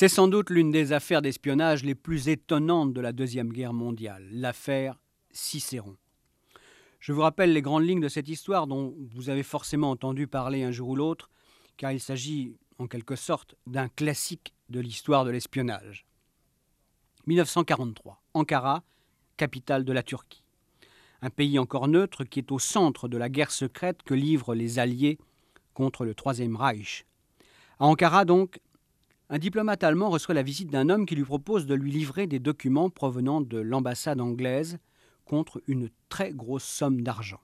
C'est sans doute l'une des affaires d'espionnage les plus étonnantes de la Deuxième Guerre mondiale, l'affaire Cicéron. Je vous rappelle les grandes lignes de cette histoire dont vous avez forcément entendu parler un jour ou l'autre, car il s'agit en quelque sorte d'un classique de l'histoire de l'espionnage. 1943, Ankara, capitale de la Turquie. Un pays encore neutre qui est au centre de la guerre secrète que livrent les Alliés contre le Troisième Reich. À Ankara, donc, un diplomate allemand reçoit la visite d'un homme qui lui propose de lui livrer des documents provenant de l'ambassade anglaise contre une très grosse somme d'argent.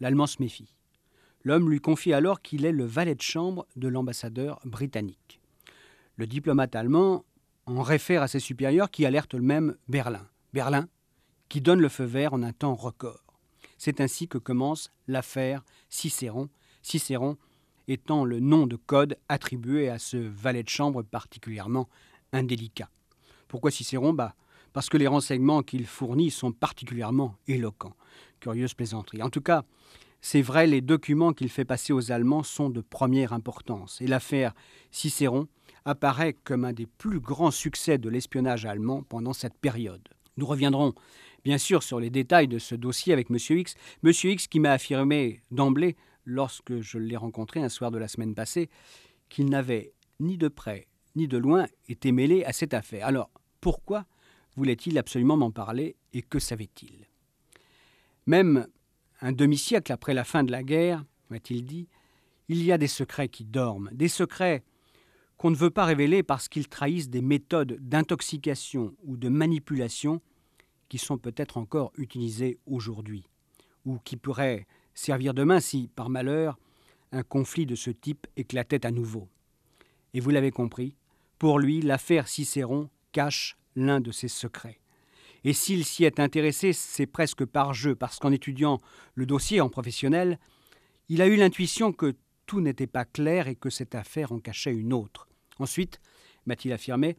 L'Allemand se méfie. L'homme lui confie alors qu'il est le valet de chambre de l'ambassadeur britannique. Le diplomate allemand en réfère à ses supérieurs qui alertent le même Berlin. Berlin qui donne le feu vert en un temps record. C'est ainsi que commence l'affaire Cicéron. Cicéron étant le nom de code attribué à ce valet de chambre particulièrement indélicat. Pourquoi Cicéron bah, parce que les renseignements qu'il fournit sont particulièrement éloquents. Curieuse plaisanterie. En tout cas, c'est vrai, les documents qu'il fait passer aux Allemands sont de première importance. Et l'affaire Cicéron apparaît comme un des plus grands succès de l'espionnage allemand pendant cette période. Nous reviendrons bien sûr sur les détails de ce dossier avec M. X. M. X qui m'a affirmé d'emblée, lorsque je l'ai rencontré un soir de la semaine passée, qu'il n'avait ni de près ni de loin été mêlé à cette affaire. Alors, pourquoi voulait-il absolument m'en parler et que savait-il? Même un demi-siècle après la fin de la guerre, m'a-t-il dit, il y a des secrets qui dorment, des secrets qu'on ne veut pas révéler parce qu'ils trahissent des méthodes d'intoxication ou de manipulation qui sont peut-être encore utilisées aujourd'hui, ou qui pourraient servir demain si, par malheur, un conflit de ce type éclatait à nouveau. Et vous l'avez compris, pour lui, l'affaire Cicéron cache l'un de ses secrets. Et s'il s'y est intéressé, c'est presque par jeu, parce qu'en étudiant le dossier en professionnel, il a eu l'intuition que tout n'était pas clair et que cette affaire en cachait une autre. Ensuite, m'a-t-il affirmé,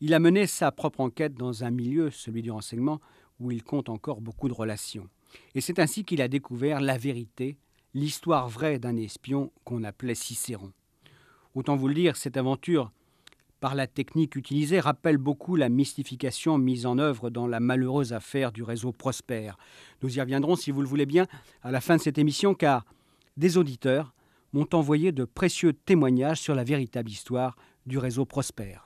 il a mené sa propre enquête dans un milieu, celui du renseignement, où il compte encore beaucoup de relations. Et c'est ainsi qu'il a découvert la vérité, l'histoire vraie d'un espion qu'on appelait Cicéron. Autant vous le dire, cette aventure par la technique utilisée rappelle beaucoup la mystification mise en œuvre dans la malheureuse affaire du réseau Prosper. Nous y reviendrons, si vous le voulez bien, à la fin de cette émission, car des auditeurs m'ont envoyé de précieux témoignages sur la véritable histoire du réseau Prosper.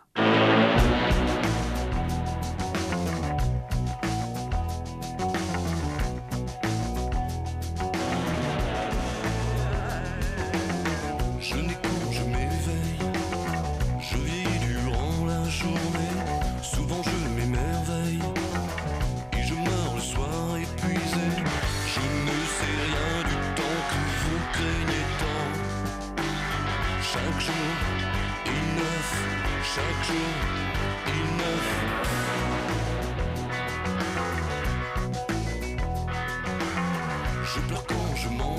je pleure quand je mens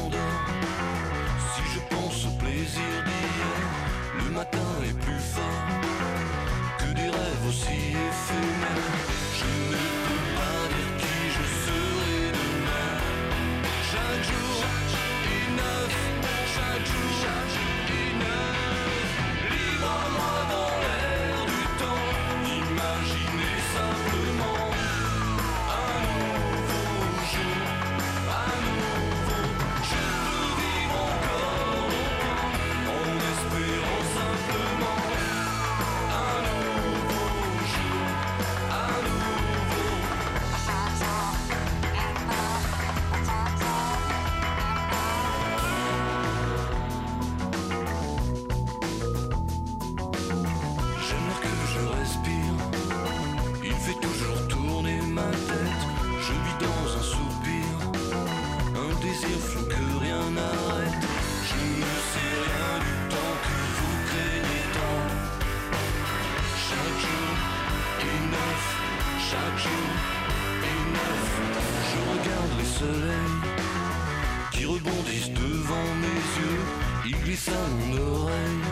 qui rebondissent devant mes yeux, ils glissent à mon oreille.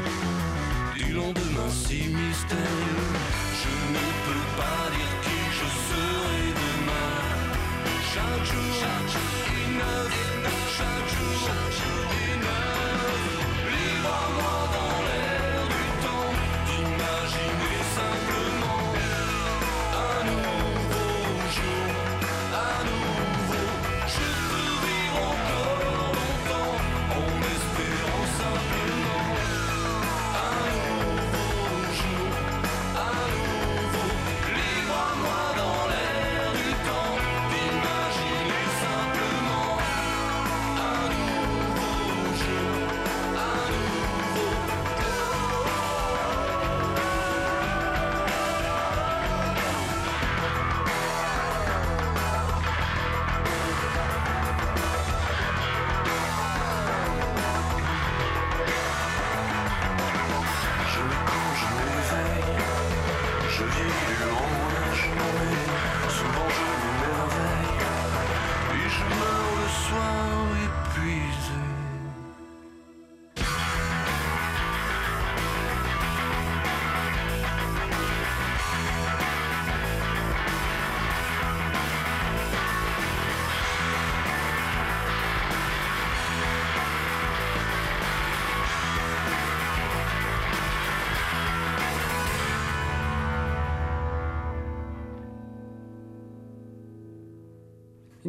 Du lendemain si mystérieux, je ne peux pas dire qui je serai demain. Chaque jour, chaque jour, livre-moi dans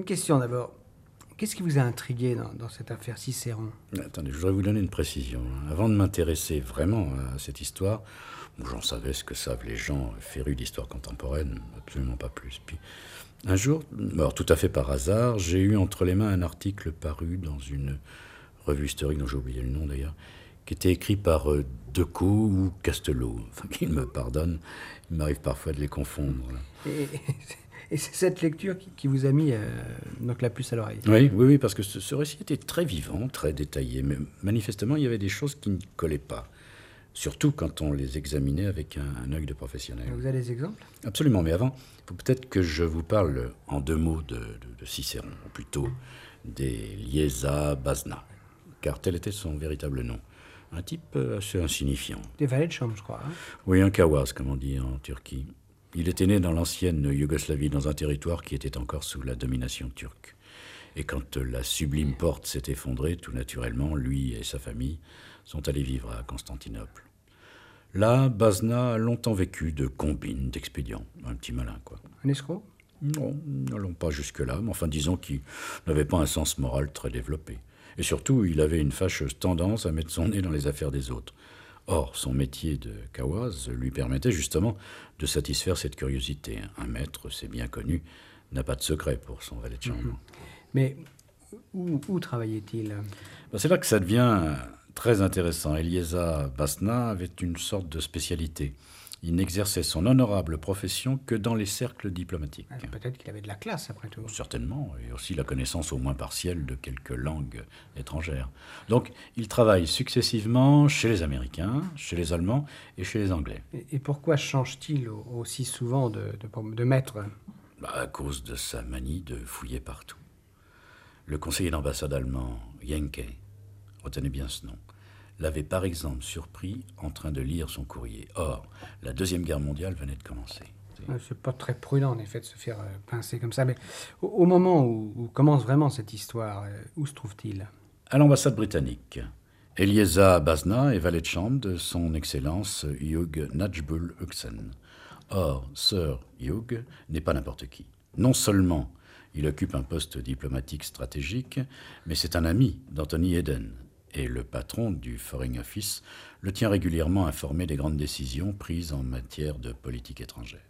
question d'abord. Qu'est-ce qui vous a intrigué dans, cette affaire Cicéron? Attendez, je voudrais vous donner une précision. Avant de m'intéresser vraiment à cette histoire, j'en savais ce que savent les gens férus d'histoire contemporaine, absolument pas plus. Puis, un jour, alors tout à fait par hasard, j'ai eu entre les mains un article paru dans une revue historique dont j'ai oublié le nom d'ailleurs, qui était écrit par euh, Decaux ou Castelot. Enfin, qu'il me pardonne, il m'arrive parfois de les confondre. Et c'est cette lecture qui, vous a mis euh, donc la puce à l'oreille. Oui, oui, oui, parce que ce, récit était très vivant, très détaillé, mais manifestement, il y avait des choses qui ne collaient pas. Surtout quand on les examinait avec un, œil de professionnel. Vous avez des exemples? Absolument, mais avant, il faut peut-être que je vous parle en deux mots de, Cicéron, ou plutôt des Liesa Basna, car tel était son véritable nom. Un type assez insignifiant. Des valets de chambre, je crois. Hein. oui, un kawas, comme on dit en Turquie. Il était né dans l'ancienne Yougoslavie, dans un territoire qui était encore sous la domination turque. Et quand la sublime porte s'est effondrée, tout naturellement, lui et sa famille sont allés vivre à Constantinople. Là, Bazna a longtemps vécu de combines, d'expédients. Un petit malin, quoi. Un escroc? Non, n'allons pas jusque-là, mais enfin disons qu'il n'avait pas un sens moral très développé. Et surtout, il avait une fâcheuse tendance à mettre son nez dans les affaires des autres. Or, son métier de kawaz lui permettait justement de satisfaire cette curiosité. Un maître, c'est bien connu, n'a pas de secret pour son valet de chambre. Mhm. Mais où, travaillait-il? Ben, C'est là que ça devient très intéressant. Elieza Basna avait une sorte de spécialité. Il n'exerçait son honorable profession que dans les cercles diplomatiques. Ah, peut-être qu'il avait de la classe, après tout. Certainement, et aussi la connaissance au moins partielle de quelques langues étrangères. Donc, il travaille successivement chez les Américains, chez les Allemands et chez les Anglais. Et, pourquoi change-t-il aussi souvent de, de, maître? Bah, À cause de sa manie de fouiller partout. Le conseiller d'ambassade allemand, Jenke, retenez bien ce nom, l'avait par exemple surpris en train de lire son courrier. Or, la Deuxième Guerre mondiale venait de commencer. C'est pas très prudent, en effet, de se faire euh, pincer comme ça. Mais au, moment où, commence vraiment cette histoire, euh, où se trouve-t-il? À l'ambassade britannique. Elieza Basna est valet de chambre de son Excellence Hugh Najbul Uxen. Or, Sir Hugh n'est pas n'importe qui. Non seulement il occupe un poste diplomatique stratégique, mais c'est un ami d'Anthony Eden, et le patron du Foreign Office le tient régulièrement informé des grandes décisions prises en matière de politique étrangère.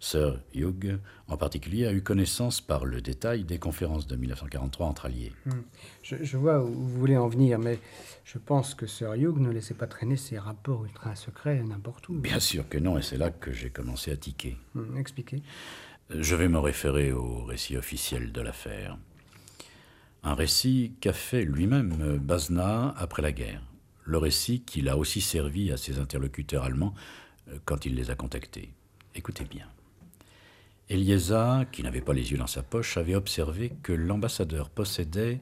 Sir Hugh, en particulier, a eu connaissance par le détail des conférences de 1943 entre alliés. Hmm. Je, vois où vous voulez en venir, mais je pense que Sir Hugh ne laissait pas traîner ses rapports ultra secrets n'importe où. Bien sûr que non, et c'est là que j'ai commencé à tiquer. Hmm, expliquez. Je vais me référer au récit officiel de l'affaire. Un récit qu'a fait lui-même Bazna après la guerre. Le récit qu'il a aussi servi à ses interlocuteurs allemands euh, quand il les a contactés. Écoutez bien. Elieza, qui n'avait pas les yeux dans sa poche, avait observé que l'ambassadeur possédait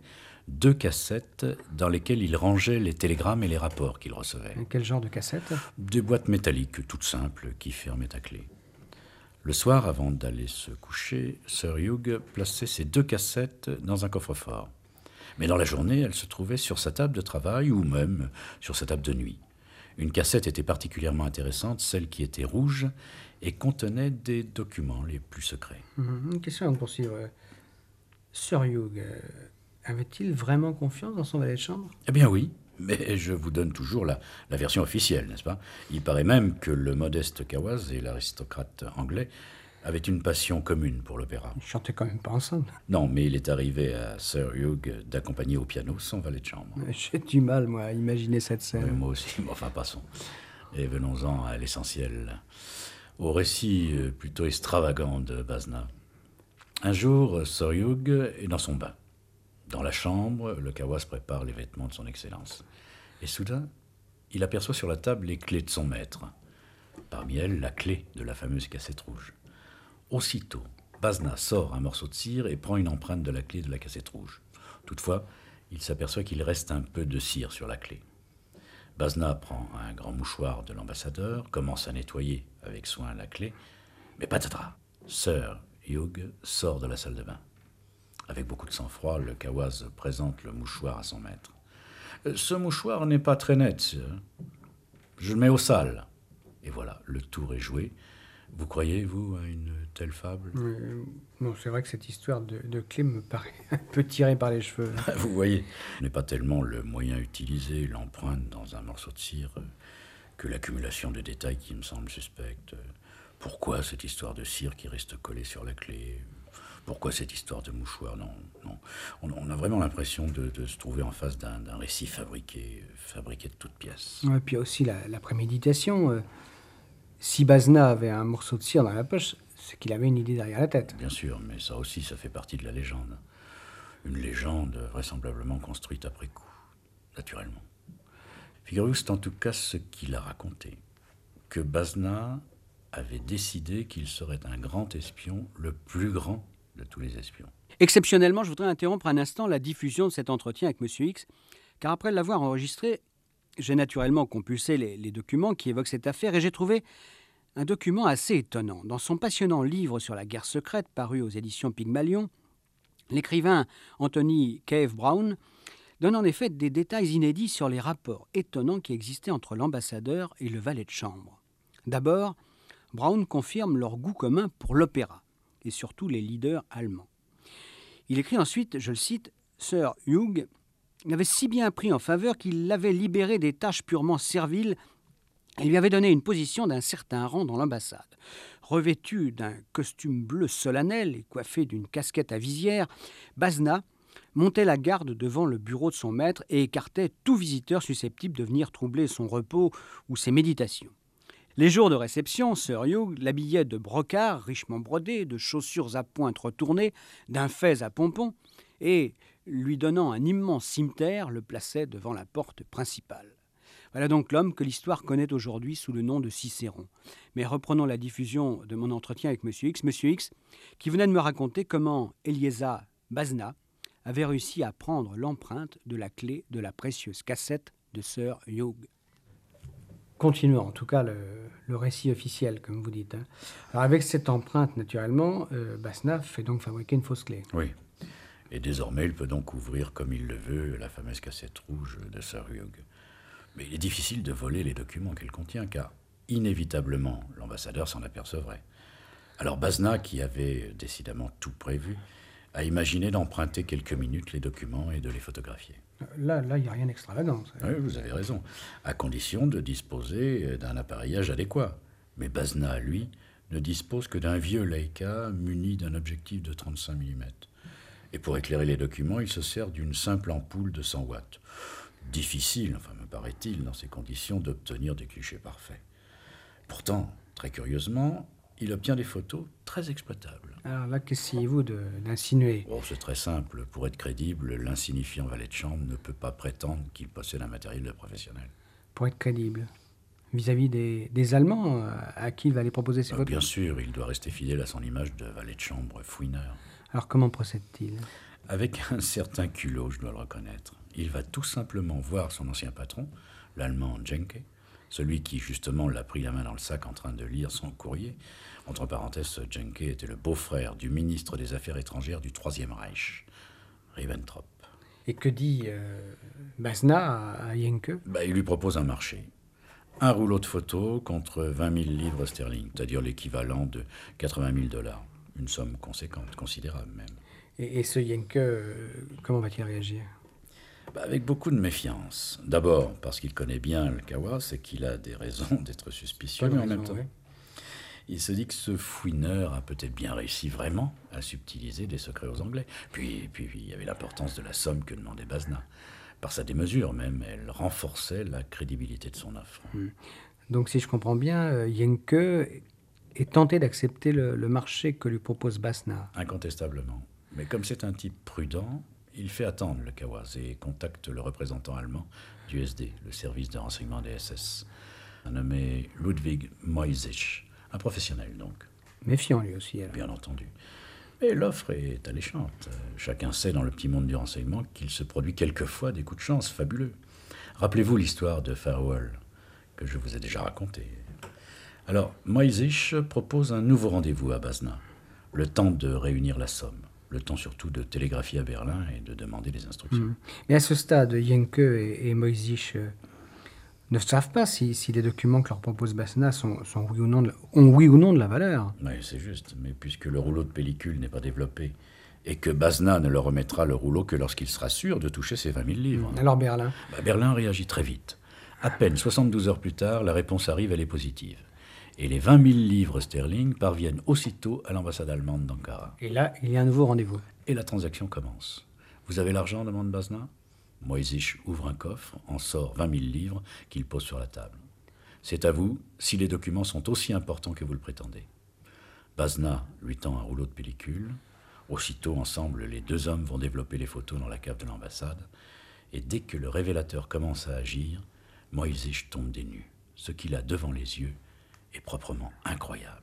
deux cassettes dans lesquelles il rangeait les télégrammes et les rapports qu'il recevait. quel genre de cassettes Des boîtes métalliques toutes simples qui fermaient à clé. Le soir, avant d'aller se coucher, Sir Hugh plaçait ses deux cassettes dans un coffre-fort. Mais dans la journée, elles se trouvaient sur sa table de travail ou même sur sa table de nuit. Une cassette était particulièrement intéressante, celle qui était rouge et contenait des documents les plus secrets. Mhm. Une question à poursuivre. Sir Hugh euh, avait-il vraiment confiance dans son valet de chambre? Eh bien oui, mais je vous donne toujours la, version officielle, n'est-ce pas? Il paraît même que le modeste Kawaz et l'aristocrate anglais avaient une passion commune pour l'opéra. Ils chantaient quand même pas ensemble. Non, mais il est arrivé à Sir Hugh d'accompagner au piano son valet de chambre. J'ai du mal, moi, à imaginer cette scène. moi aussi, mais enfin, passons. Et venons-en à l'essentiel, au récit euh, plutôt extravagant de Bazna. Un jour, Sir Hugh est dans son bain. Dans la chambre, le Kawas prépare les vêtements de son Excellence. Et soudain, il aperçoit sur la table les clés de son maître. Parmi elles, la clé de la fameuse cassette rouge. Aussitôt, Bazna sort un morceau de cire et prend une empreinte de la clé de la cassette rouge. Toutefois, il s'aperçoit qu'il reste un peu de cire sur la clé. Bazna prend un grand mouchoir de l'ambassadeur, commence à nettoyer avec soin la clé, mais patatras Sir Hugh sort de la salle de bain. Avec beaucoup de sang-froid, le Kawaz présente le mouchoir à son maître. Ce mouchoir n'est pas très net. Je le mets au sale. Et voilà, le tour est joué. Vous croyez, vous, à une telle fable? Euh, Non, c'est vrai que cette histoire de, de, clé me paraît un peu tirée par les cheveux. vous voyez, ce n'est pas tellement le moyen utilisé, l'empreinte dans un morceau de cire, euh, que l'accumulation de détails qui me semble suspecte. Pourquoi cette histoire de cire qui reste collée sur la clé? Pourquoi cette histoire de mouchoir Non, non. On, a vraiment l'impression de, se trouver en face d'un récit fabriqué, fabriqué de toutes pièces. Et puis aussi la, préméditation. Euh, si Bazna avait un morceau de cire dans la poche, c'est qu'il avait une idée derrière la tête. Bien sûr, mais ça aussi, ça fait partie de la légende. Une légende vraisemblablement construite après coup, naturellement. Figurez-vous, c'est en tout cas ce qu'il a raconté. Que Bazna avait décidé qu'il serait un grand espion, le plus grand de tous les espions. Exceptionnellement, je voudrais interrompre un instant la diffusion de cet entretien avec M. X, car après l'avoir enregistré, j'ai naturellement compulsé les, les, documents qui évoquent cette affaire et j'ai trouvé un document assez étonnant. Dans son passionnant livre sur la guerre secrète paru aux éditions Pygmalion, l'écrivain Anthony Cave Brown donne en effet des détails inédits sur les rapports étonnants qui existaient entre l'ambassadeur et le valet de chambre. D'abord, Brown confirme leur goût commun pour l'opéra et surtout les leaders allemands. Il écrit ensuite, je le cite, Sir Hugh l'avait si bien pris en faveur qu'il l'avait libéré des tâches purement serviles et lui avait donné une position d'un certain rang dans l'ambassade. Revêtu d'un costume bleu solennel et coiffé d'une casquette à visière, Bazna montait la garde devant le bureau de son maître et écartait tout visiteur susceptible de venir troubler son repos ou ses méditations. Les jours de réception, Sir Hugh l'habillait de brocart richement brodé, de chaussures à pointe retournées, d'un fez à pompons, et, lui donnant un immense cimeterre, le plaçait devant la porte principale. Voilà donc l'homme que l'histoire connaît aujourd'hui sous le nom de Cicéron. Mais reprenons la diffusion de mon entretien avec M. X. M. X, qui venait de me raconter comment Elieza Bazna avait réussi à prendre l'empreinte de la clé de la précieuse cassette de Sir Hugh continuons en tout cas le, récit officiel, comme vous dites. Hein. Alors avec cette empreinte, naturellement, euh, fait donc fabriquer une fausse clé. Oui. Et désormais, il peut donc ouvrir comme il le veut la fameuse cassette rouge de Sir Hugh. Mais il est difficile de voler les documents qu'elle contient, car inévitablement, l'ambassadeur s'en apercevrait. Alors Basna, qui avait décidément tout prévu, a imaginé d'emprunter quelques minutes les documents et de les photographier. Là, là, il n'y a rien d'extravagant. Oui, vous avez raison. À condition de disposer d'un appareillage adéquat. Mais Bazna, lui, ne dispose que d'un vieux Leica muni d'un objectif de 35 mm. Et pour éclairer les documents, il se sert d'une simple ampoule de 100 watts. Difficile, enfin me paraît-il, dans ces conditions, d'obtenir des clichés parfaits. Pourtant, très curieusement, il obtient des photos très exploitables. Alors là, qu'essayez-vous d'insinuer? Oh, C'est très simple. Pour être crédible, l'insignifiant valet de chambre ne peut pas prétendre qu'il possède un matériel de professionnel. Pour être crédible Vis-à-vis des, Allemands euh, à qui il va les proposer euh, photos Bien sûr, il doit rester fidèle à son image de valet de chambre fouineur. Alors comment procède-t-il? Avec un certain culot, je dois le reconnaître. Il va tout simplement voir son ancien patron, l'allemand Jenke, celui qui justement l'a pris la main dans le sac en train de lire son courrier. Entre parenthèses, Jenke était le beau-frère du ministre des Affaires étrangères du Troisième Reich, Ribbentrop. Et que dit euh, Basna à Jenke bah, Il lui propose un marché. Un rouleau de photos contre 20 000 livres sterling, c'est-à-dire l'équivalent de 80 000 dollars. Une somme conséquente, considérable même. Et, ce Jenke, euh, comment va-t-il réagir? Bah, avec beaucoup de méfiance. D'abord parce qu'il connaît bien le Kawas et qu'il a des raisons d'être suspicieux, mais en même temps. Il se dit que ce fouineur a peut-être bien réussi vraiment à subtiliser des secrets aux Anglais. Puis, puis il y avait l'importance de la somme que demandait Bazna. Par sa démesure même, elle renforçait la crédibilité de son offre. Hmm. Donc si je comprends bien, Yenke euh, est tenté d'accepter le, le, marché que lui propose Basna. Incontestablement. Mais comme c'est un type prudent, il fait attendre le Kawaz et contacte le représentant allemand du SD, le service de renseignement des SS, un nommé Ludwig Moisich, un professionnel donc. Méfiant lui aussi. Alors. Bien entendu. Mais l'offre est alléchante. Chacun sait dans le petit monde du renseignement qu'il se produit quelquefois des coups de chance fabuleux. Rappelez-vous l'histoire de Farewell, que je vous ai déjà racontée. Alors, Moisich propose un nouveau rendez-vous à Bazna, le temps de réunir la somme le temps surtout de télégraphier à Berlin et de demander des instructions. Hmm. Mais à ce stade, Jenke et, et Moisich euh, ne savent pas si, les documents que leur propose Basna sont, oui ou non ont oui ou non de la valeur. Oui, c'est juste. Mais puisque le rouleau de pellicule n'est pas développé et que Basna ne leur remettra le rouleau que lorsqu'il sera sûr de toucher ses 20 000 livres. Alors Berlin bah, Berlin réagit très vite. À peine 72 heures plus tard, la réponse arrive, elle est positive. Et les 20 000 livres sterling parviennent aussitôt à l'ambassade allemande d'Ankara. Et là, il y a un nouveau rendez-vous. Et la transaction commence. Vous avez l'argent demande Basna? Moïsich ouvre un coffre, en sort 20 000 livres qu'il pose sur la table. C'est à vous, si les documents sont aussi importants que vous le prétendez. Bazna lui tend un rouleau de pellicule. Aussitôt, ensemble, les deux hommes vont développer les photos dans la cave de l'ambassade. Et dès que le révélateur commence à agir, Moïsich tombe des nues. Ce qu'il a devant les yeux proprement incroyable.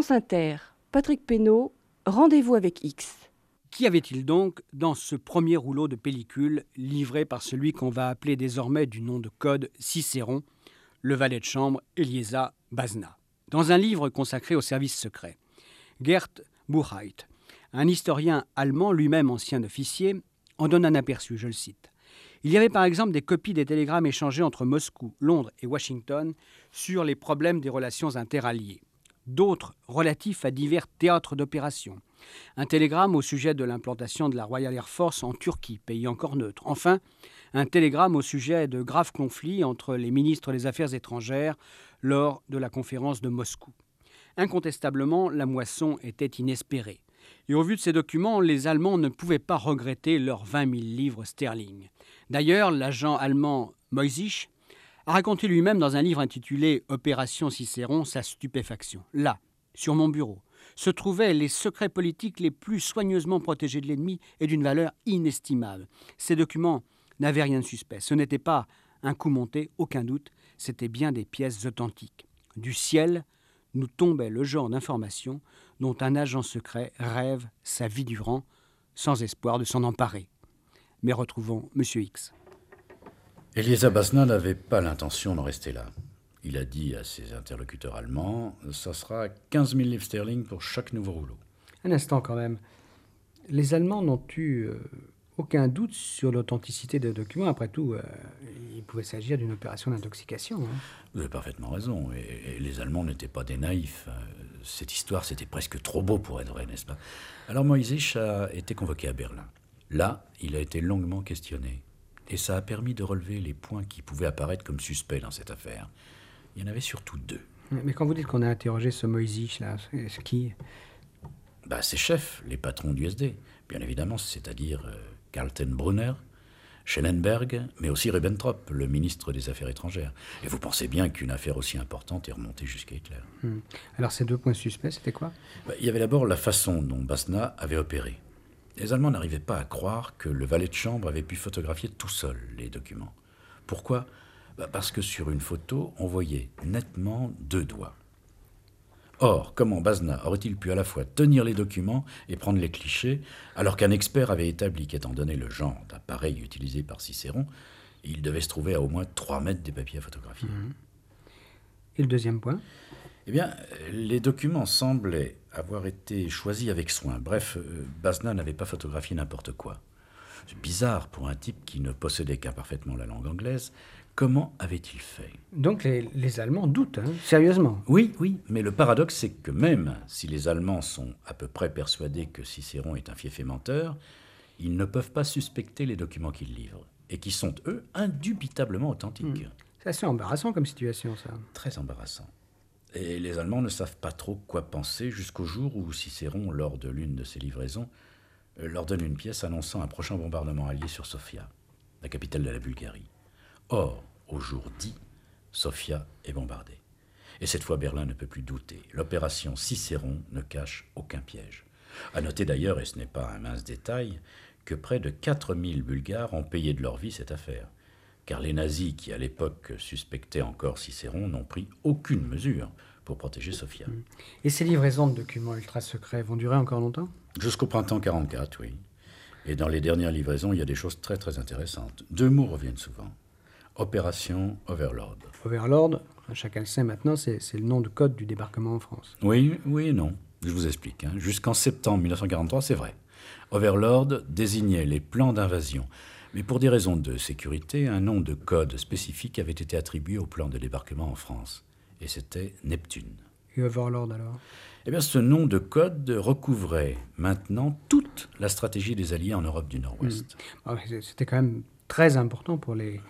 France Inter, Patrick Pénaud, Rendez-vous avec X. Qui avait-il donc dans ce premier rouleau de pellicule livré par celui qu'on va appeler désormais du nom de code Cicéron, le valet de chambre Eliesa Bazna? Dans un livre consacré au service secret, Gert Buchheit, un historien allemand lui-même ancien officier, en donne un aperçu, je le cite. Il y avait par exemple des copies des télégrammes échangés entre Moscou, Londres et Washington sur les problèmes des relations interalliées d'autres relatifs à divers théâtres d'opération. Un télégramme au sujet de l'implantation de la Royal Air Force en Turquie, pays encore neutre. Enfin, un télégramme au sujet de graves conflits entre les ministres des Affaires étrangères lors de la conférence de Moscou. Incontestablement, la moisson était inespérée. Et au vu de ces documents, les Allemands ne pouvaient pas regretter leurs 20 000 livres sterling. D'ailleurs, l'agent allemand Moisich a raconté lui-même dans un livre intitulé Opération Cicéron sa stupéfaction. Là, sur mon bureau, se trouvaient les secrets politiques les plus soigneusement protégés de l'ennemi et d'une valeur inestimable. Ces documents n'avaient rien de suspect. Ce n'était pas un coup monté, aucun doute, c'était bien des pièces authentiques. Du ciel nous tombait le genre d'information dont un agent secret rêve sa vie durant, sans espoir de s'en emparer. Mais retrouvons M. X. Eliezer Basna n'avait pas l'intention d'en rester là. Il a dit à ses interlocuteurs allemands Ça sera 15 000 livres sterling pour chaque nouveau rouleau. Un instant quand même. Les Allemands n'ont eu euh, aucun doute sur l'authenticité des documents. Après tout, euh, il pouvait s'agir d'une opération d'intoxication. Hein. Vous avez parfaitement raison. Et, les Allemands n'étaient pas des naïfs. Euh, cette histoire, c'était presque trop beau pour être vrai, n'est-ce pas? Alors Moïse a été convoqué à Berlin. Là, il a été longuement questionné. Et ça a permis de relever les points qui pouvaient apparaître comme suspects dans cette affaire. Il y en avait surtout deux. Mais quand vous dites qu'on a interrogé ce Moïse là, c'est qui bah, Ses chefs, les patrons du SD, bien évidemment, c'est-à-dire euh, Kaltenbrunner, Schellenberg, mais aussi Ribbentrop, le ministre des Affaires étrangères. Et vous pensez bien qu'une affaire aussi importante est remontée jusqu'à Hitler. Hmm. Alors ces deux points suspects, c'était quoi? Bah, Il y avait d'abord la façon dont Basna avait opéré. Les Allemands n'arrivaient pas à croire que le valet de chambre avait pu photographier tout seul les documents. Pourquoi? Bah, Parce que sur une photo, on voyait nettement deux doigts. Or, comment Bazna aurait-il pu à la fois tenir les documents et prendre les clichés, alors qu'un expert avait établi qu'étant donné le genre d'appareil utilisé par Cicéron, il devait se trouver à au moins 3 mètres des papiers à photographier? Mhm. Et le deuxième point? Eh bien, les documents semblaient avoir été choisis avec soin. Bref, euh, Bazna n'avait pas photographié n'importe quoi. C'est bizarre pour un type qui ne possédait qu'imparfaitement la langue anglaise, Comment avait-il fait? Donc les, Allemands doutent, hein, sérieusement. Oui, oui, mais le paradoxe, c'est que même si les Allemands sont à peu près persuadés que Cicéron est un fief et menteur, ils ne peuvent pas suspecter les documents qu'il livre, et qui sont, eux, indubitablement authentiques. Hmm. C'est assez embarrassant comme situation, ça. Très embarrassant. Et les Allemands ne savent pas trop quoi penser jusqu'au jour où Cicéron, lors de l'une de ses livraisons, euh, leur donne une pièce annonçant un prochain bombardement allié sur Sofia, la capitale de la Bulgarie. Or, au jour dit, Sofia est bombardée. Et cette fois, Berlin ne peut plus douter. L'opération Cicéron ne cache aucun piège. À noter d'ailleurs, et ce n'est pas un mince détail, que près de 4000 Bulgares ont payé de leur vie cette affaire. Car les nazis, qui à l'époque suspectaient encore Cicéron, n'ont pris aucune mesure pour protéger Sofia. Mm. Et ces livraisons de documents ultra secrets vont durer encore longtemps? Jusqu'au printemps 44, oui. Et dans les dernières livraisons, il y a des choses très très intéressantes. Deux mots reviennent souvent. Opération Overlord. Overlord, chacun le sait maintenant, c'est le nom de code du débarquement en France. Oui, oui et non. Je vous explique. Hein. Jusqu'en septembre 1943, c'est vrai. Overlord désignait les plans d'invasion. Mais pour des raisons de sécurité, un nom de code spécifique avait été attribué au plan de débarquement en France. Et c'était Neptune. Et Overlord alors? Eh bien, ce nom de code recouvrait maintenant toute la stratégie des Alliés en Europe du Nord-Ouest. Hmm. Ah, c'était quand même très important pour les,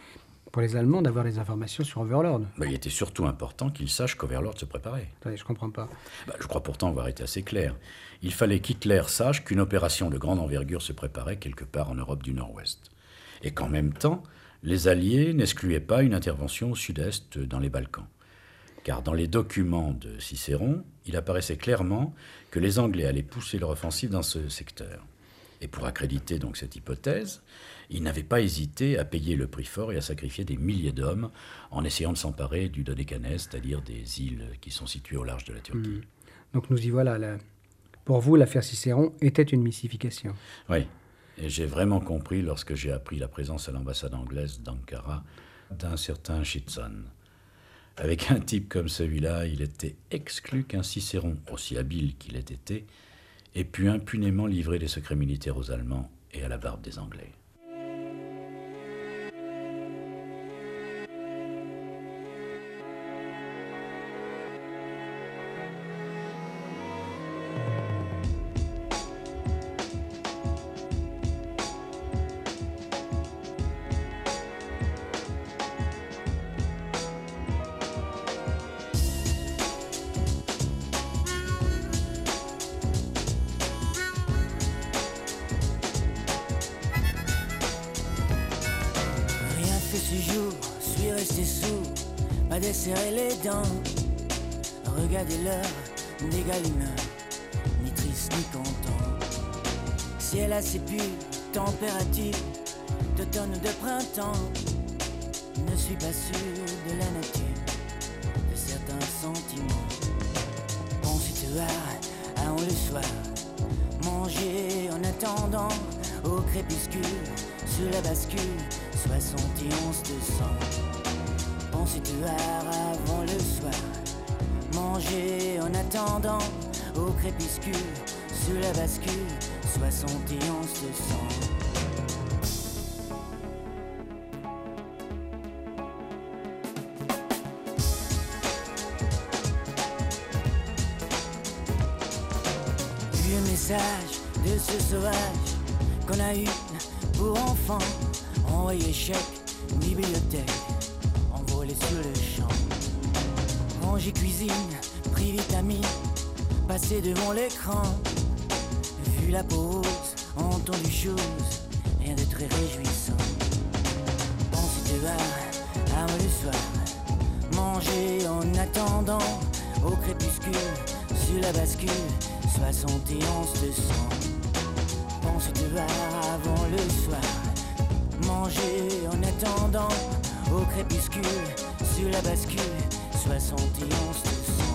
pour les Allemands d'avoir des informations sur Overlord. Bah, il était surtout important qu'ils sachent qu'Overlord se préparait. Je je comprends pas. Bah, je crois pourtant avoir été assez clair. Il fallait qu'Hitler sache qu'une opération de grande envergure se préparait quelque part en Europe du Nord-Ouest. Et qu'en même temps, les Alliés n'excluaient pas une intervention au sud-est dans les Balkans. Car dans les documents de Cicéron, il apparaissait clairement que les Anglais allaient pousser leur offensive dans ce secteur. Et pour accréditer donc cette hypothèse, il n'avait pas hésité à payer le prix fort et à sacrifier des milliers d'hommes en essayant de s'emparer du Dodécanèse, c'est-à-dire des îles qui sont situées au large de la Turquie. Hmm. Donc nous y voilà. Pour vous, l'affaire Cicéron était une mystification. Oui. Et j'ai vraiment compris lorsque j'ai appris la présence à l'ambassade anglaise d'Ankara d'un certain Shitson. Avec un type comme celui-là, il était exclu qu'un Cicéron, aussi habile qu'il ait été, ait pu impunément livrer des secrets militaires aux Allemands et à la barbe des Anglais. Ne suis pas sûr de la nature de certains sentiments. dehors avant le soir. Manger en attendant au crépuscule, sur la bascule, 71 de sang. Penser dehors avant le soir. Manger en attendant au crépuscule, sur la bascule, 71 de sang. de ce sauvage qu'on a eu pour enfants. Envoyé chèque, bibliothèque, envolé sur le champ. Manger cuisine, pris vitamine, passé devant l'écran. Entendu choses, rien de très réjouissant. Pensez dehors, avant le soir, manger en attendant au crépuscule, sur la bascule 71 de sang. Pense te voir avant le soir. Manger en attendant au crépuscule. Sur la bascule, 71 de sang.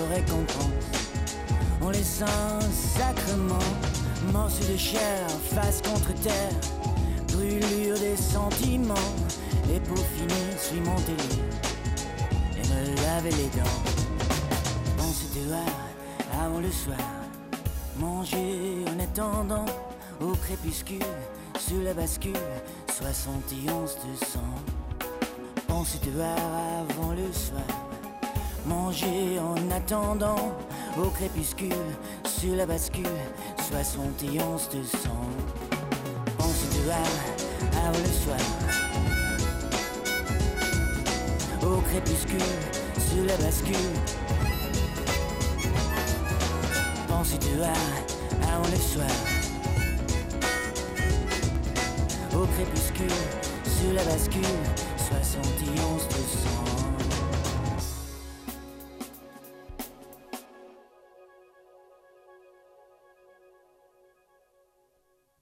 Aux récompenses. On les un sacrement, morceau de chair, face contre terre, brûlure des sentiments, et pour finir, suis mon délire, et me laver les dents. Penser dehors avant le soir, manger en attendant au crépuscule, sous la bascule, 71 de sang. Penser dehors avant le soir manger en attendant au crépuscule sur la bascule 71 de sang. Pense de avant le soir au crépuscule sur la bascule. Pense de avant le soir au crépuscule sur la bascule 71 de sang.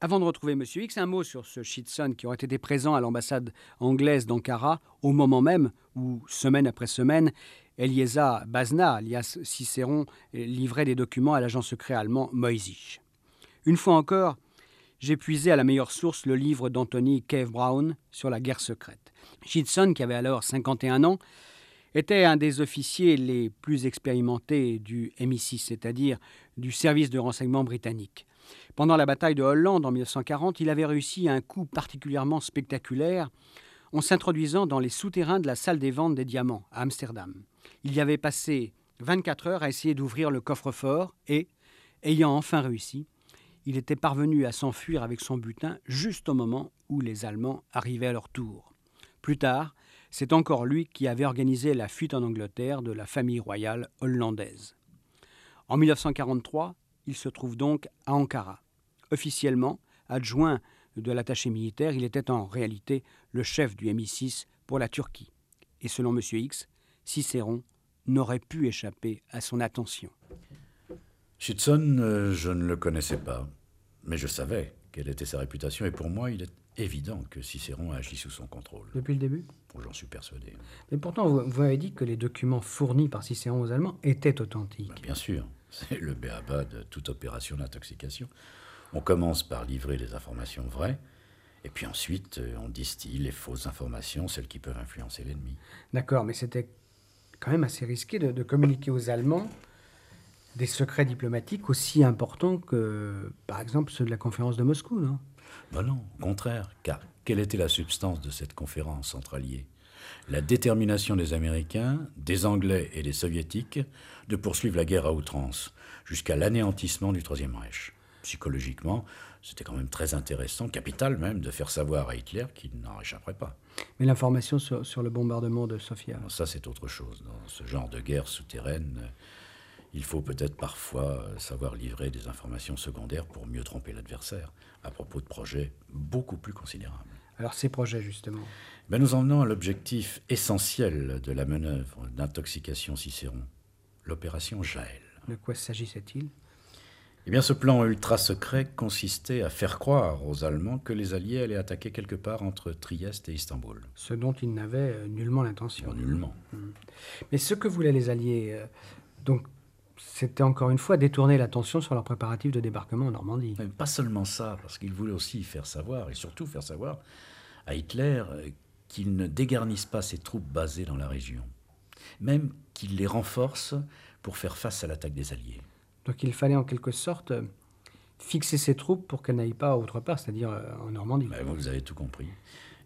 Avant de retrouver M. X, un mot sur ce Shitson qui aurait été présent à l'ambassade anglaise d'Ankara au moment même où, semaine après semaine, Elieza Bazna, alias Cicéron, livrait des documents à l'agent secret allemand Moisich. Une fois encore, j'ai puisé à la meilleure source le livre d'Anthony Cave Brown sur la guerre secrète. Shitson, qui avait alors 51 ans, était un des officiers les plus expérimentés du MI6, c'est-à-dire du service de renseignement britannique. Pendant la bataille de Hollande en 1940, il avait réussi un coup particulièrement spectaculaire en s'introduisant dans les souterrains de la salle des ventes des diamants à Amsterdam. Il y avait passé 24 heures à essayer d'ouvrir le coffre-fort et, ayant enfin réussi, il était parvenu à s'enfuir avec son butin juste au moment où les Allemands arrivaient à leur tour. Plus tard, c'est encore lui qui avait organisé la fuite en Angleterre de la famille royale hollandaise. En 1943, il se trouve donc à Ankara. Officiellement, adjoint de l'attaché militaire, il était en réalité le chef du MI6 pour la Turquie. Et selon M. X, Cicéron n'aurait pu échapper à son attention. Schützen, euh, je ne le connaissais pas, mais je savais quelle était sa réputation, et pour moi, il est évident que Cicéron a agi sous son contrôle. Depuis le début? Oh, J'en suis persuadé. Mais pourtant, vous, vous, avez dit que les documents fournis par Cicéron aux Allemands étaient authentiques. Bah, bien sûr. C'est le béaba de toute opération d'intoxication. On commence par livrer les informations vraies, et puis ensuite euh, on distille les fausses informations, celles qui peuvent influencer l'ennemi. D'accord, mais c'était quand même assez risqué de, communiquer aux Allemands des secrets diplomatiques aussi importants que, par exemple, ceux de la conférence de Moscou, non? Ben non, au contraire, car quelle était la substance de cette conférence entre alliés? La détermination des Américains, des Anglais et des Soviétiques de poursuivre la guerre à outrance, jusqu'à l'anéantissement du Troisième Reich. Psychologiquement, c'était quand même très intéressant, capital même, de faire savoir à Hitler qu'il n'en échapperait pas. Mais l'information sur, le bombardement de Sofia Ça, c'est autre chose. Dans ce genre de guerre souterraine, il faut peut-être parfois savoir livrer des informations secondaires pour mieux tromper l'adversaire à propos de projets beaucoup plus considérables. Alors ces projets, justement ben, Nous en venons à l'objectif essentiel de la manœuvre d'intoxication Cicéron, l'opération Jaël. De quoi s'agissait-il? Eh bien, ce plan ultra secret consistait à faire croire aux Allemands que les Alliés allaient attaquer quelque part entre Trieste et Istanbul. Ce dont ils n'avaient euh, nullement l'intention. nullement. Mmh. Mais ce que voulaient les Alliés, euh, donc, c'était encore une fois détourner l'attention sur leurs préparatifs de débarquement en Normandie. Mais pas seulement ça, parce qu'ils voulaient aussi faire savoir, et surtout faire savoir à Hitler euh, qu'il ne dégarnisse pas ses troupes basées dans la région, même qu'il les renforce pour faire face à l'attaque des Alliés. Donc il fallait en quelque sorte euh, fixer ses troupes pour qu'elles n'aillent pas autre part, c'est-à-dire euh, en Normandie. Ben, vous avez tout compris.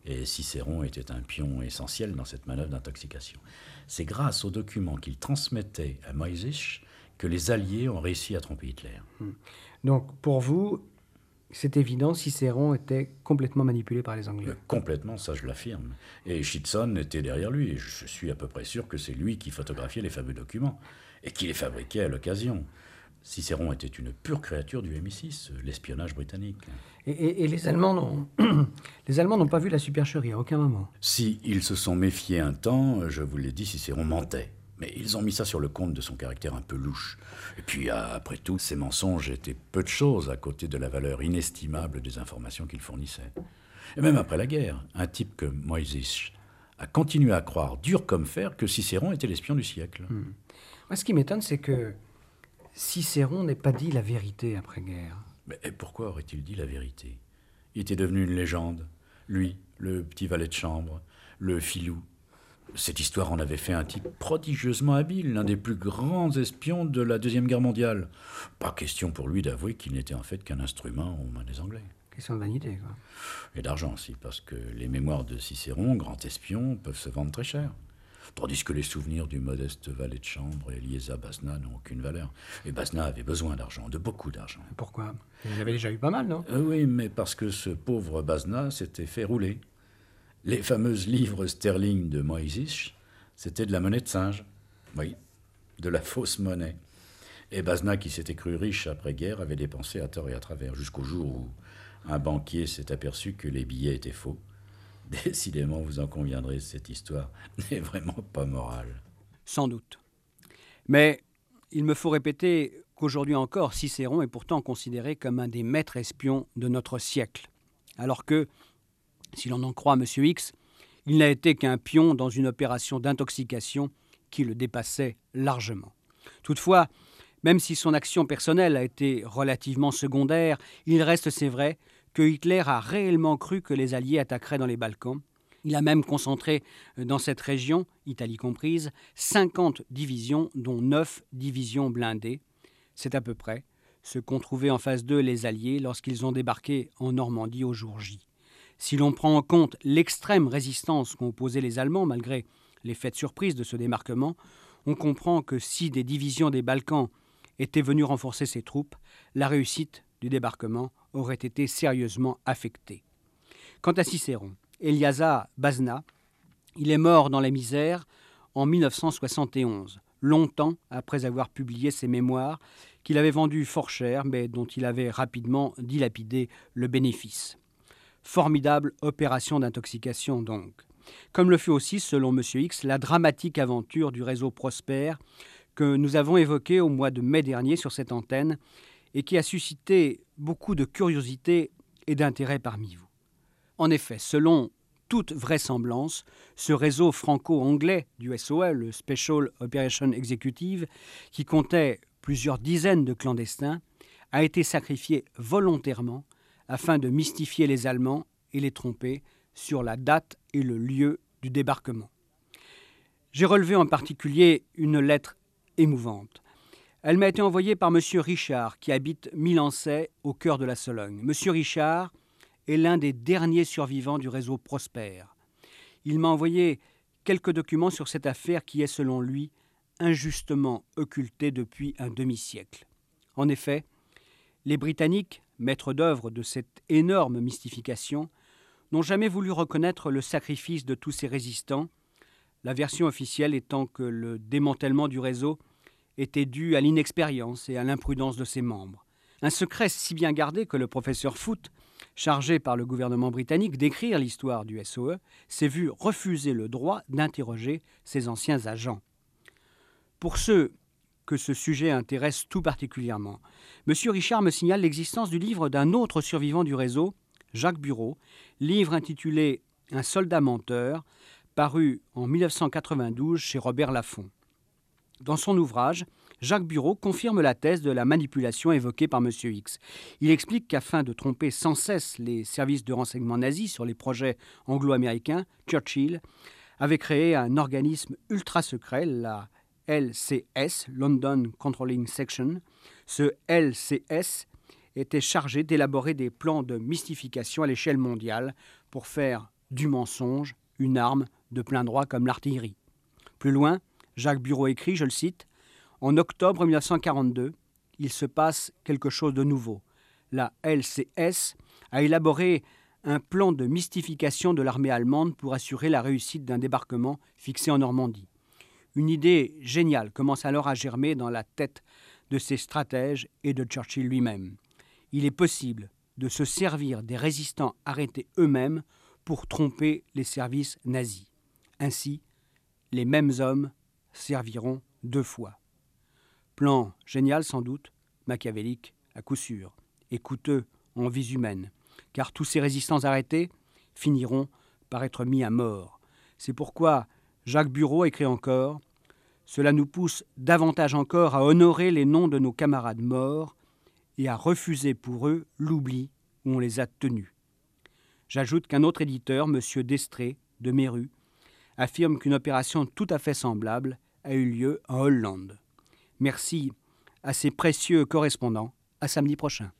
Et Cicéron était un pion essentiel dans cette manœuvre d'intoxication. C'est grâce aux documents qu'il transmettait à Moïse que les Alliés ont réussi à tromper Hitler. Hmm. Donc pour vous, c'est évident, Cicéron était complètement manipulé par les Anglais. Euh, complètement, ça je l'affirme. Et Schitson était derrière lui. Et je suis à peu près sûr que c'est lui qui photographiait les fameux documents et qui les fabriquait à l'occasion. Cicéron était une pure créature du MI6, l'espionnage britannique. Et, les Allemands n'ont, les Allemands n'ont pas vu la supercherie à aucun moment. Si ils se sont méfiés un temps, je vous l'ai dit, Cicéron mentait. Mais ils ont mis ça sur le compte de son caractère un peu louche. Et puis, après tout, ces mensonges étaient peu de choses à côté de la valeur inestimable des informations qu'il fournissait. Et même après la guerre, un type comme Moïse a continué à croire, dur comme fer, que Cicéron était l'espion du siècle. Hmm. Moi, ce qui m'étonne, c'est que Cicéron n'ait pas dit la vérité après-guerre. Mais pourquoi aurait-il dit la vérité? Il était devenu une légende. Lui, le petit valet de chambre, le filou. Cette histoire en avait fait un type prodigieusement habile, l'un des plus grands espions de la Deuxième Guerre mondiale. Pas question pour lui d'avouer qu'il n'était en fait qu'un instrument aux mains des Anglais. Question de vanité, quoi. Et d'argent aussi, parce que les mémoires de Cicéron, grand espion, peuvent se vendre très cher tandis que les souvenirs du modeste valet de chambre Eliéza Basna n'ont aucune valeur. Et Basna avait besoin d'argent, de beaucoup d'argent. Pourquoi? Il avait déjà eu pas mal, non? Euh, Oui, mais parce que ce pauvre Basna s'était fait rouler. Les fameuses livres sterling de Moïse, c'était de la monnaie de singe. Oui, de la fausse monnaie. Et Basna, qui s'était cru riche après-guerre, avait dépensé à tort et à travers, jusqu'au jour où un banquier s'est aperçu que les billets étaient faux Décidément, vous en conviendrez, cette histoire n'est vraiment pas morale. Sans doute. Mais il me faut répéter qu'aujourd'hui encore, Cicéron est pourtant considéré comme un des maîtres espions de notre siècle. Alors que, si l'on en croit M. X, il n'a été qu'un pion dans une opération d'intoxication qui le dépassait largement. Toutefois, même si son action personnelle a été relativement secondaire, il reste, c'est vrai, que Hitler a réellement cru que les Alliés attaqueraient dans les Balkans. Il a même concentré euh, dans cette région, Italie comprise, 50 divisions, dont 9 divisions blindées. C'est à peu près ce qu'ont trouvé en face d'eux les Alliés lorsqu'ils ont débarqué en Normandie au jour J. Si l'on prend en compte l'extrême résistance qu'ont opposée les Allemands malgré l'effet de surprise de ce démarquement, on comprend que si des divisions des Balkans étaient venues renforcer ces troupes, la réussite du débarquement aurait été sérieusement affecté. Quant à Cicéron, Eliasa Bazna, il est mort dans la misère en 1971, longtemps après avoir publié ses mémoires qu'il avait vendues fort cher, mais dont il avait rapidement dilapidé le bénéfice. Formidable opération d'intoxication donc. Comme le fut aussi, selon M. X, la dramatique aventure du réseau Prospère que nous avons évoquée au mois de mai dernier sur cette antenne et qui a suscité beaucoup de curiosité et d'intérêt parmi vous. En effet, selon toute vraisemblance, ce réseau franco-anglais du SOL, le Special Operation Executive, qui comptait plusieurs dizaines de clandestins, a été sacrifié volontairement afin de mystifier les Allemands et les tromper sur la date et le lieu du débarquement. J'ai relevé en particulier une lettre émouvante elle m'a été envoyée par M. Richard, qui habite Milancet, au cœur de la Sologne. M. Richard est l'un des derniers survivants du réseau Prosper. Il m'a envoyé quelques documents sur cette affaire qui est, selon lui, injustement occultée depuis un demi-siècle. En effet, les Britanniques, maîtres d'œuvre de cette énorme mystification, n'ont jamais voulu reconnaître le sacrifice de tous ces résistants, la version officielle étant que le démantèlement du réseau était dû à l'inexpérience et à l'imprudence de ses membres. Un secret si bien gardé que le professeur Foote chargé par le gouvernement britannique d'écrire l'histoire du SOE, s'est vu refuser le droit d'interroger ses anciens agents. Pour ceux que ce sujet intéresse tout particulièrement, M. Richard me signale l'existence du livre d'un autre survivant du réseau, Jacques Bureau, livre intitulé Un soldat menteur, paru en 1992 chez Robert Laffont. Dans son ouvrage, Jacques Bureau confirme la thèse de la manipulation évoquée par M. X. Il explique qu'afin de tromper sans cesse les services de renseignement nazis sur les projets anglo-américains, Churchill avait créé un organisme ultra secret, la LCS, London Controlling Section. Ce LCS était chargé d'élaborer des plans de mystification à l'échelle mondiale pour faire du mensonge une arme de plein droit comme l'artillerie. Plus loin, Jacques Bureau écrit, je le cite, en octobre 1942, il se passe quelque chose de nouveau. La LCS a élaboré un plan de mystification de l'armée allemande pour assurer la réussite d'un débarquement fixé en Normandie. Une idée géniale commence alors à germer dans la tête de ses stratèges et de Churchill lui-même. Il est possible de se servir des résistants arrêtés eux-mêmes pour tromper les services nazis. Ainsi, les mêmes hommes serviront deux fois. Plan génial sans doute, machiavélique à coup sûr, et coûteux en vies humaines, car tous ces résistants arrêtés finiront par être mis à mort. C'est pourquoi Jacques Bureau écrit encore Cela nous pousse davantage encore à honorer les noms de nos camarades morts et à refuser pour eux l'oubli où on les a tenus. J'ajoute qu'un autre éditeur, M. Destré, de Méru, affirme qu'une opération tout à fait semblable a eu lieu en Hollande. Merci à ces précieux correspondants. À samedi prochain.